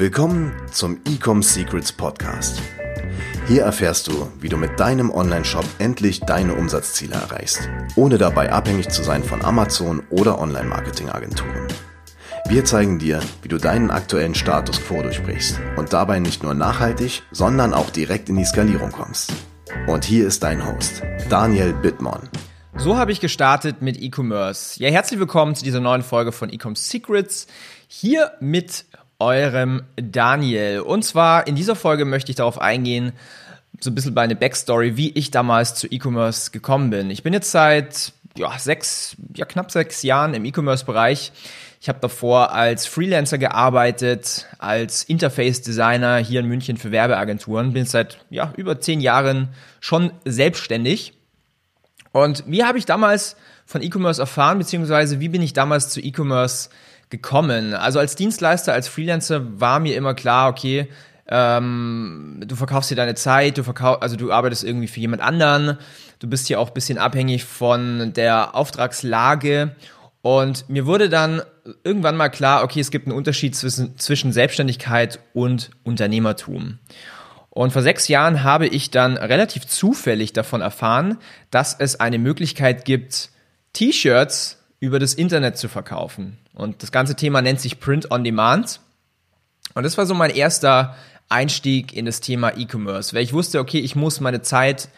Willkommen zum Ecom Secrets Podcast. Hier erfährst du, wie du mit deinem Online-Shop endlich deine Umsatzziele erreichst, ohne dabei abhängig zu sein von Amazon oder Online-Marketing-Agenturen. Wir zeigen dir, wie du deinen aktuellen Status quo durchbrichst und dabei nicht nur nachhaltig, sondern auch direkt in die Skalierung kommst. Und hier ist dein Host, Daniel Bittmann. So habe ich gestartet mit E-Commerce. Ja, herzlich willkommen zu dieser neuen Folge von Ecom Secrets. Hier mit eurem Daniel. Und zwar in dieser Folge möchte ich darauf eingehen, so ein bisschen meine Backstory, wie ich damals zu E-Commerce gekommen bin. Ich bin jetzt seit ja, sechs, ja, knapp sechs Jahren im E-Commerce-Bereich. Ich habe davor als Freelancer gearbeitet, als Interface-Designer hier in München für Werbeagenturen. Bin seit ja, über zehn Jahren schon selbstständig. Und wie habe ich damals von E-Commerce erfahren, beziehungsweise wie bin ich damals zu E-Commerce gekommen? Also als Dienstleister, als Freelancer war mir immer klar, okay, ähm, du verkaufst dir deine Zeit, du verkaufst, also du arbeitest irgendwie für jemand anderen, du bist hier auch ein bisschen abhängig von der Auftragslage. Und mir wurde dann irgendwann mal klar, okay, es gibt einen Unterschied zwischen, zwischen Selbstständigkeit und Unternehmertum. Und vor sechs Jahren habe ich dann relativ zufällig davon erfahren, dass es eine Möglichkeit gibt, T-Shirts über das Internet zu verkaufen. Und das ganze Thema nennt sich Print on Demand. Und das war so mein erster Einstieg in das Thema E-Commerce, weil ich wusste, okay, ich muss meine Zeit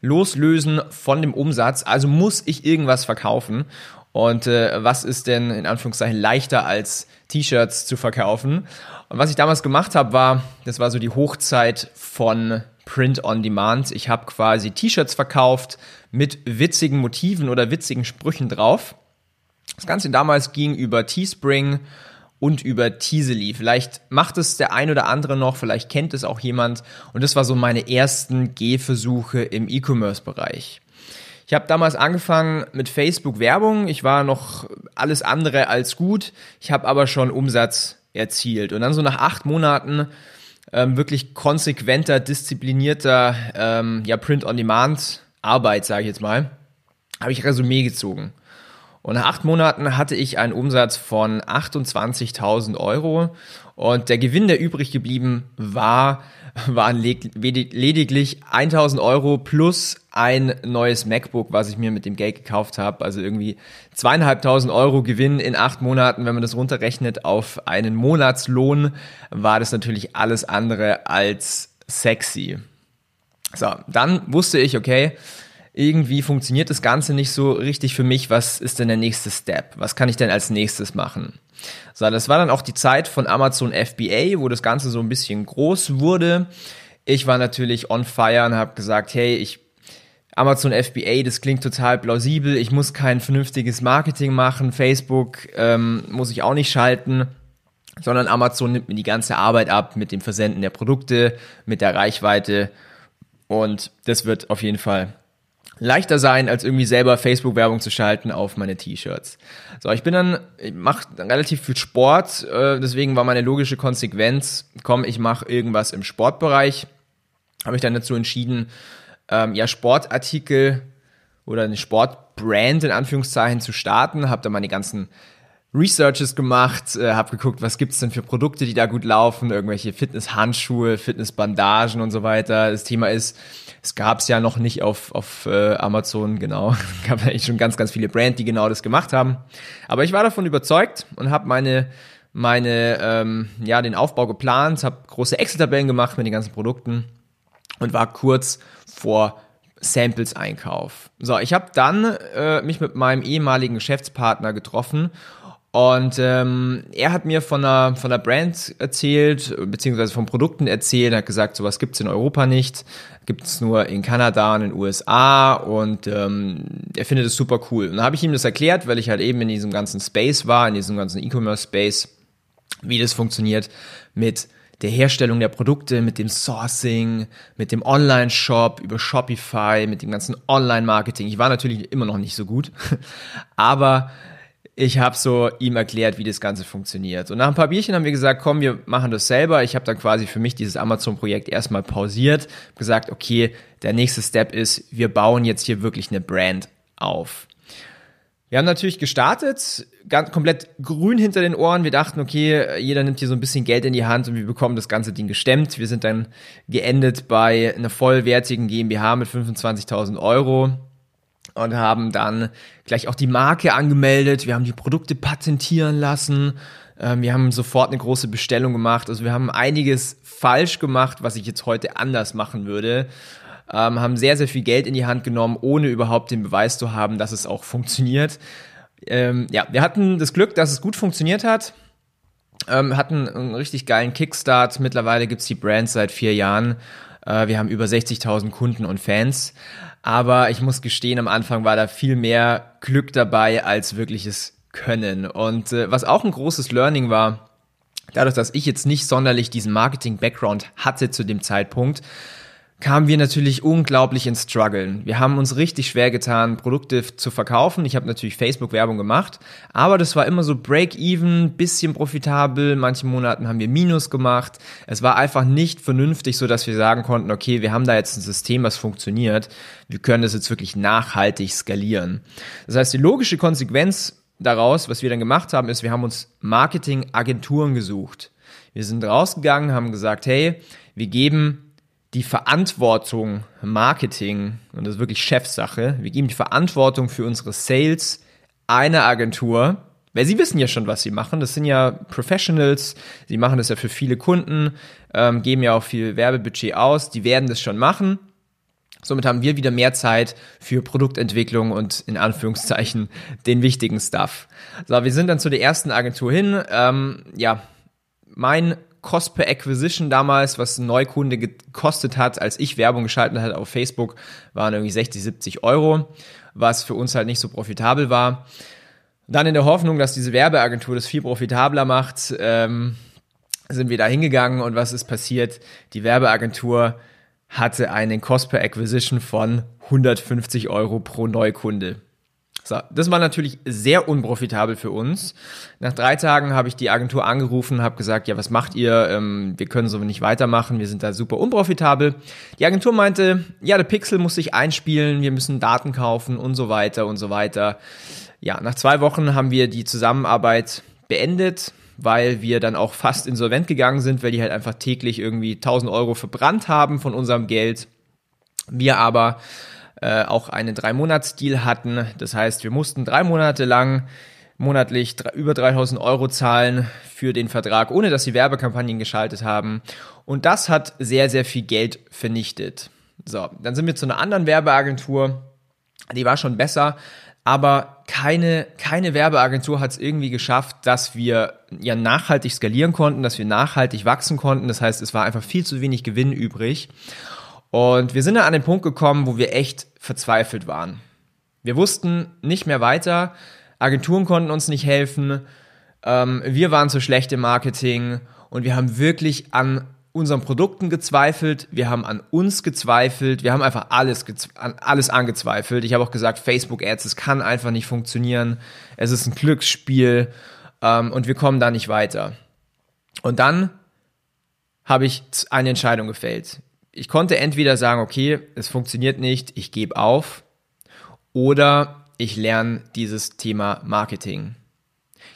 loslösen von dem Umsatz, also muss ich irgendwas verkaufen. Und äh, was ist denn in Anführungszeichen leichter als T-Shirts zu verkaufen? Und was ich damals gemacht habe, war, das war so die Hochzeit von Print on Demand. Ich habe quasi T-Shirts verkauft mit witzigen Motiven oder witzigen Sprüchen drauf. Das Ganze damals ging über Teespring und über Teasely. Vielleicht macht es der ein oder andere noch, vielleicht kennt es auch jemand. Und das war so meine ersten Gehversuche im E-Commerce-Bereich. Ich habe damals angefangen mit Facebook Werbung. Ich war noch alles andere als gut. Ich habe aber schon Umsatz erzielt. Und dann so nach acht Monaten ähm, wirklich konsequenter, disziplinierter ähm, ja, Print-on-Demand-Arbeit, sage ich jetzt mal, habe ich Resümee gezogen. Und nach acht Monaten hatte ich einen Umsatz von 28.000 Euro und der Gewinn, der übrig geblieben war, waren lediglich 1000 Euro plus ein neues MacBook, was ich mir mit dem Geld gekauft habe. Also irgendwie zweieinhalbtausend Euro Gewinn in acht Monaten. Wenn man das runterrechnet auf einen Monatslohn, war das natürlich alles andere als sexy. So, dann wusste ich, okay, irgendwie funktioniert das Ganze nicht so richtig für mich. Was ist denn der nächste Step? Was kann ich denn als nächstes machen? So, das war dann auch die Zeit von Amazon FBA, wo das Ganze so ein bisschen groß wurde. Ich war natürlich on fire und habe gesagt, hey, ich Amazon FBA, das klingt total plausibel. Ich muss kein vernünftiges Marketing machen. Facebook ähm, muss ich auch nicht schalten, sondern Amazon nimmt mir die ganze Arbeit ab mit dem Versenden der Produkte, mit der Reichweite. Und das wird auf jeden Fall leichter sein, als irgendwie selber Facebook-Werbung zu schalten auf meine T-Shirts. So, ich bin dann, ich mache relativ viel Sport, äh, deswegen war meine logische Konsequenz, komm, ich mache irgendwas im Sportbereich. Habe ich dann dazu entschieden, ähm, ja, Sportartikel oder eine Sportbrand in Anführungszeichen zu starten, habe dann meine ganzen Researches gemacht, äh, habe geguckt, was gibt's denn für Produkte, die da gut laufen, irgendwelche Fitnesshandschuhe, Fitnessbandagen und so weiter. Das Thema ist, es gab's ja noch nicht auf, auf äh, Amazon, genau. Es gab eigentlich schon ganz, ganz viele Brands, die genau das gemacht haben. Aber ich war davon überzeugt und habe meine meine ähm, ja den Aufbau geplant, habe große Excel-Tabellen gemacht mit den ganzen Produkten und war kurz vor Samples-Einkauf. So, ich habe dann äh, mich mit meinem ehemaligen Geschäftspartner getroffen und ähm, er hat mir von einer, von einer Brand erzählt, beziehungsweise von Produkten erzählt, hat gesagt, sowas gibt's in Europa nicht, gibt's nur in Kanada und in den USA und ähm, er findet es super cool. Und dann habe ich ihm das erklärt, weil ich halt eben in diesem ganzen Space war, in diesem ganzen E-Commerce-Space, wie das funktioniert mit der Herstellung der Produkte, mit dem Sourcing, mit dem Online-Shop, über Shopify, mit dem ganzen Online-Marketing. Ich war natürlich immer noch nicht so gut, aber ich habe so ihm erklärt, wie das Ganze funktioniert. Und nach ein paar Bierchen haben wir gesagt, komm, wir machen das selber. Ich habe dann quasi für mich dieses Amazon-Projekt erstmal pausiert, gesagt, okay, der nächste Step ist, wir bauen jetzt hier wirklich eine Brand auf. Wir haben natürlich gestartet, ganz komplett grün hinter den Ohren. Wir dachten, okay, jeder nimmt hier so ein bisschen Geld in die Hand und wir bekommen das ganze Ding gestemmt. Wir sind dann geendet bei einer vollwertigen GmbH mit 25.000 Euro und haben dann gleich auch die Marke angemeldet. Wir haben die Produkte patentieren lassen. Ähm, wir haben sofort eine große Bestellung gemacht. Also wir haben einiges falsch gemacht, was ich jetzt heute anders machen würde ähm, haben sehr, sehr viel Geld in die Hand genommen, ohne überhaupt den Beweis zu haben, dass es auch funktioniert. Ähm, ja, wir hatten das Glück, dass es gut funktioniert hat. Hatten einen richtig geilen Kickstart. Mittlerweile gibt's die Brand seit vier Jahren. Äh, wir haben über 60.000 Kunden und Fans. Aber ich muss gestehen, am Anfang war da viel mehr Glück dabei als wirkliches Können. Und äh, was auch ein großes Learning war, dadurch, dass ich jetzt nicht sonderlich diesen Marketing-Background hatte zu dem Zeitpunkt, kamen wir natürlich unglaublich ins Struggeln. Wir haben uns richtig schwer getan, Produkte zu verkaufen. Ich habe natürlich Facebook-Werbung gemacht, aber das war immer so Break-even, bisschen profitabel. Manche Monaten haben wir Minus gemacht. Es war einfach nicht vernünftig, so dass wir sagen konnten, okay, wir haben da jetzt ein System, was funktioniert. Wir können das jetzt wirklich nachhaltig skalieren. Das heißt, die logische Konsequenz daraus, was wir dann gemacht haben, ist, wir haben uns Marketing-Agenturen gesucht. Wir sind rausgegangen, haben gesagt, hey, wir geben die Verantwortung Marketing, und das ist wirklich Chefsache, wir geben die Verantwortung für unsere Sales einer Agentur, weil sie wissen ja schon, was sie machen. Das sind ja Professionals, sie machen das ja für viele Kunden, ähm, geben ja auch viel Werbebudget aus, die werden das schon machen. Somit haben wir wieder mehr Zeit für Produktentwicklung und in Anführungszeichen den wichtigen Stuff. So, wir sind dann zu der ersten Agentur hin. Ähm, ja, mein Cost per Acquisition damals, was ein Neukunde gekostet hat, als ich Werbung geschaltet hatte auf Facebook, waren irgendwie 60, 70 Euro, was für uns halt nicht so profitabel war. Dann in der Hoffnung, dass diese Werbeagentur das viel profitabler macht, ähm, sind wir da hingegangen und was ist passiert? Die Werbeagentur hatte einen Cost per Acquisition von 150 Euro pro Neukunde. So, das war natürlich sehr unprofitabel für uns. Nach drei Tagen habe ich die Agentur angerufen, habe gesagt, ja, was macht ihr? Ähm, wir können so nicht weitermachen, wir sind da super unprofitabel. Die Agentur meinte, ja, der Pixel muss sich einspielen, wir müssen Daten kaufen und so weiter und so weiter. Ja, nach zwei Wochen haben wir die Zusammenarbeit beendet, weil wir dann auch fast insolvent gegangen sind, weil die halt einfach täglich irgendwie 1000 Euro verbrannt haben von unserem Geld. Wir aber äh, auch einen Drei-Monats-Deal hatten. Das heißt, wir mussten drei Monate lang monatlich über 3000 Euro zahlen für den Vertrag, ohne dass sie Werbekampagnen geschaltet haben. Und das hat sehr, sehr viel Geld vernichtet. So, dann sind wir zu einer anderen Werbeagentur. Die war schon besser, aber keine, keine Werbeagentur hat es irgendwie geschafft, dass wir ja nachhaltig skalieren konnten, dass wir nachhaltig wachsen konnten. Das heißt, es war einfach viel zu wenig Gewinn übrig. Und wir sind dann an den Punkt gekommen, wo wir echt verzweifelt waren. Wir wussten nicht mehr weiter, Agenturen konnten uns nicht helfen, ähm, wir waren zu schlecht im Marketing. Und wir haben wirklich an unseren Produkten gezweifelt, wir haben an uns gezweifelt, wir haben einfach alles, an alles angezweifelt. Ich habe auch gesagt, Facebook Ads, es kann einfach nicht funktionieren, es ist ein Glücksspiel. Ähm, und wir kommen da nicht weiter. Und dann habe ich eine Entscheidung gefällt ich konnte entweder sagen, okay, es funktioniert nicht, ich gebe auf, oder ich lerne dieses Thema Marketing.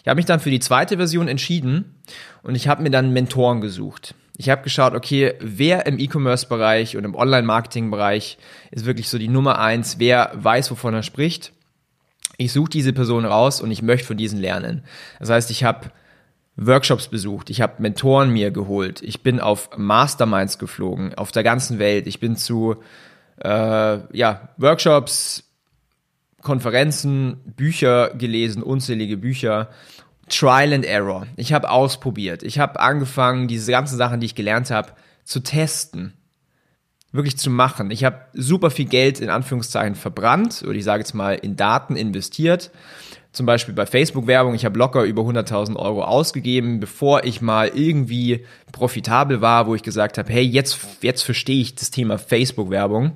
Ich habe mich dann für die zweite Version entschieden und ich habe mir dann Mentoren gesucht. Ich habe geschaut, okay, wer im E-Commerce-Bereich und im Online-Marketing-Bereich ist wirklich so die Nummer eins, wer weiß, wovon er spricht. Ich suche diese Person raus und ich möchte von diesen lernen. Das heißt, ich habe Workshops besucht, ich habe Mentoren mir geholt, ich bin auf Masterminds geflogen, auf der ganzen Welt, ich bin zu äh, ja, Workshops, Konferenzen, Bücher gelesen, unzählige Bücher, Trial and Error. Ich habe ausprobiert, ich habe angefangen, diese ganzen Sachen, die ich gelernt habe, zu testen, wirklich zu machen. Ich habe super viel Geld in Anführungszeichen verbrannt oder ich sage jetzt mal in Daten investiert zum Beispiel bei Facebook-Werbung, ich habe locker über 100.000 Euro ausgegeben, bevor ich mal irgendwie profitabel war, wo ich gesagt habe, hey, jetzt, jetzt verstehe ich das Thema Facebook-Werbung.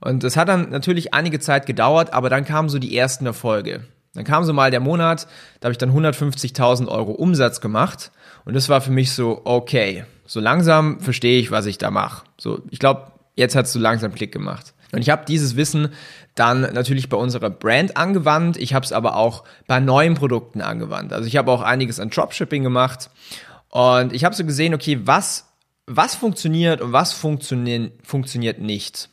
Und das hat dann natürlich einige Zeit gedauert, aber dann kamen so die ersten Erfolge. Dann kam so mal der Monat, da habe ich dann 150.000 Euro Umsatz gemacht und das war für mich so, okay, so langsam verstehe ich, was ich da mache. So, ich glaube, jetzt hat es so langsam Klick gemacht. Und ich habe dieses Wissen dann natürlich bei unserer Brand angewandt. Ich habe es aber auch bei neuen Produkten angewandt. Also ich habe auch einiges an Dropshipping gemacht und ich habe so gesehen, okay, was was funktioniert und was funktioniert funktioniert nicht.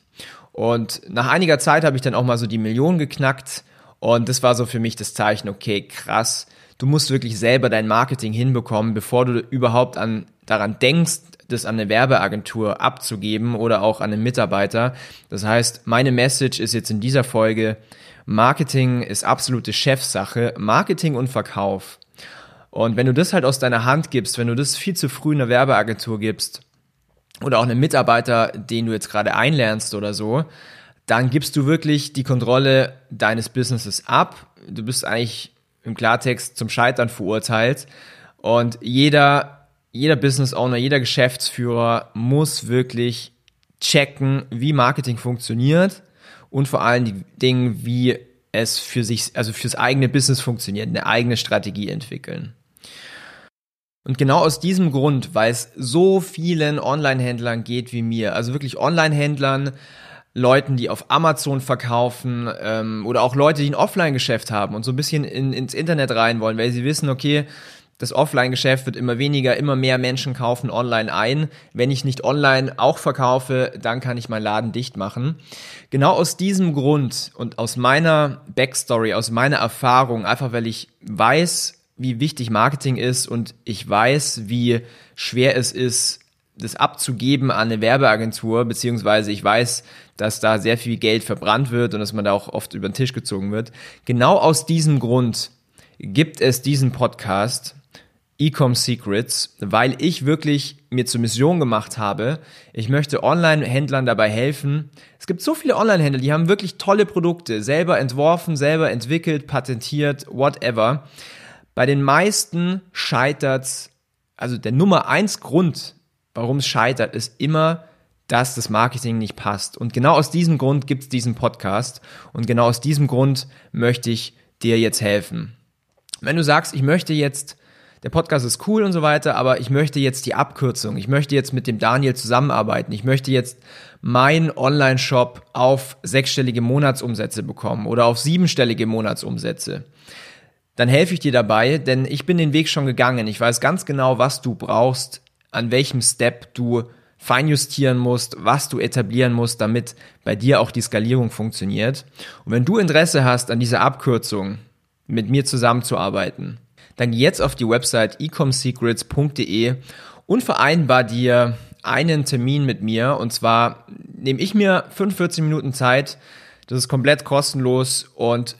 Und nach einiger Zeit habe ich dann auch mal so die Million geknackt und das war so für mich das Zeichen, okay, krass, du musst wirklich selber dein Marketing hinbekommen, bevor du überhaupt an daran denkst, das an eine Werbeagentur abzugeben oder auch an einen Mitarbeiter. Das heißt, meine Message ist jetzt in dieser Folge, Marketing ist absolute Chefsache. Marketing und Verkauf. Und wenn du das halt aus deiner Hand gibst, wenn du das viel zu früh einer Werbeagentur gibst oder auch einem Mitarbeiter, den du jetzt gerade einlernst oder so, dann gibst du wirklich die Kontrolle deines Businesses ab. Du bist eigentlich im Klartext zum Scheitern verurteilt. Und jeder jeder Business Owner, jeder Geschäftsführer muss wirklich checken, wie Marketing funktioniert und vor allen Dingen, wie es für sich, also fürs eigene Business funktioniert, eine eigene Strategie entwickeln. Und genau aus diesem Grund, weil es so vielen Online-Händlern geht wie mir, also wirklich Online-Händlern, Leuten, die auf Amazon verkaufen ähm, oder auch Leute, die ein Offline-Geschäft haben und so ein bisschen in, ins Internet rein wollen, weil sie wissen, okay, das Offline-Geschäft wird immer weniger, immer mehr Menschen kaufen online ein. Wenn ich nicht online auch verkaufe, dann kann ich meinen Laden dicht machen. Genau aus diesem Grund und aus meiner Backstory, aus meiner Erfahrung, einfach weil ich weiß, wie wichtig Marketing ist und ich weiß, wie schwer es ist, das abzugeben an eine Werbeagentur, beziehungsweise ich weiß, dass da sehr viel Geld verbrannt wird und dass man da auch oft über den Tisch gezogen wird. Genau aus diesem Grund gibt es diesen Podcast, Ecom Secrets, weil ich wirklich mir zur Mission gemacht habe, ich möchte Online-Händlern dabei helfen. Es gibt so viele Online-Händler, die haben wirklich tolle Produkte, selber entworfen, selber entwickelt, patentiert, whatever. Bei den meisten scheitert, also der Nummer eins Grund, warum es scheitert, ist immer, dass das Marketing nicht passt. Und genau aus diesem Grund gibt es diesen Podcast. Und genau aus diesem Grund möchte ich dir jetzt helfen. Wenn du sagst, ich möchte jetzt der Podcast ist cool und so weiter, aber ich möchte jetzt die Abkürzung. Ich möchte jetzt mit dem Daniel zusammenarbeiten. Ich möchte jetzt mein Online-Shop auf sechsstellige Monatsumsätze bekommen oder auf siebenstellige Monatsumsätze. Dann helfe ich dir dabei, denn ich bin den Weg schon gegangen. Ich weiß ganz genau, was du brauchst, an welchem Step du feinjustieren musst, was du etablieren musst, damit bei dir auch die Skalierung funktioniert. Und wenn du Interesse hast, an dieser Abkürzung mit mir zusammenzuarbeiten, dann geh jetzt auf die Website ecomsecrets.de und vereinbar dir einen Termin mit mir. Und zwar nehme ich mir 45 Minuten Zeit. Das ist komplett kostenlos und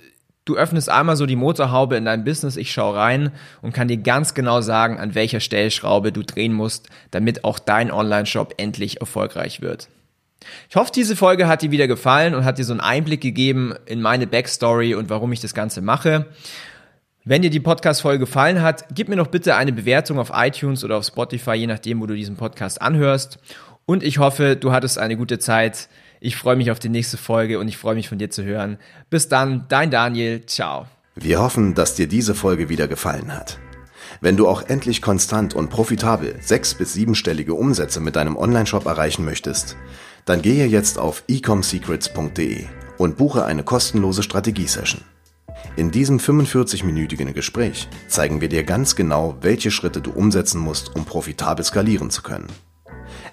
du öffnest einmal so die Motorhaube in dein Business. Ich schaue rein und kann dir ganz genau sagen, an welcher Stellschraube du drehen musst, damit auch dein Online-Shop endlich erfolgreich wird. Ich hoffe, diese Folge hat dir wieder gefallen und hat dir so einen Einblick gegeben in meine Backstory und warum ich das Ganze mache. Wenn dir die Podcast-Folge gefallen hat, gib mir noch bitte eine Bewertung auf iTunes oder auf Spotify, je nachdem, wo du diesen Podcast anhörst. Und ich hoffe, du hattest eine gute Zeit. Ich freue mich auf die nächste Folge und ich freue mich von dir zu hören. Bis dann, dein Daniel. Ciao. Wir hoffen, dass dir diese Folge wieder gefallen hat. Wenn du auch endlich konstant und profitabel sechs- bis siebenstellige Umsätze mit deinem Onlineshop erreichen möchtest, dann gehe jetzt auf ecomsecrets.de und buche eine kostenlose Strategiesession. In diesem 45-minütigen Gespräch zeigen wir dir ganz genau, welche Schritte du umsetzen musst, um profitabel skalieren zu können.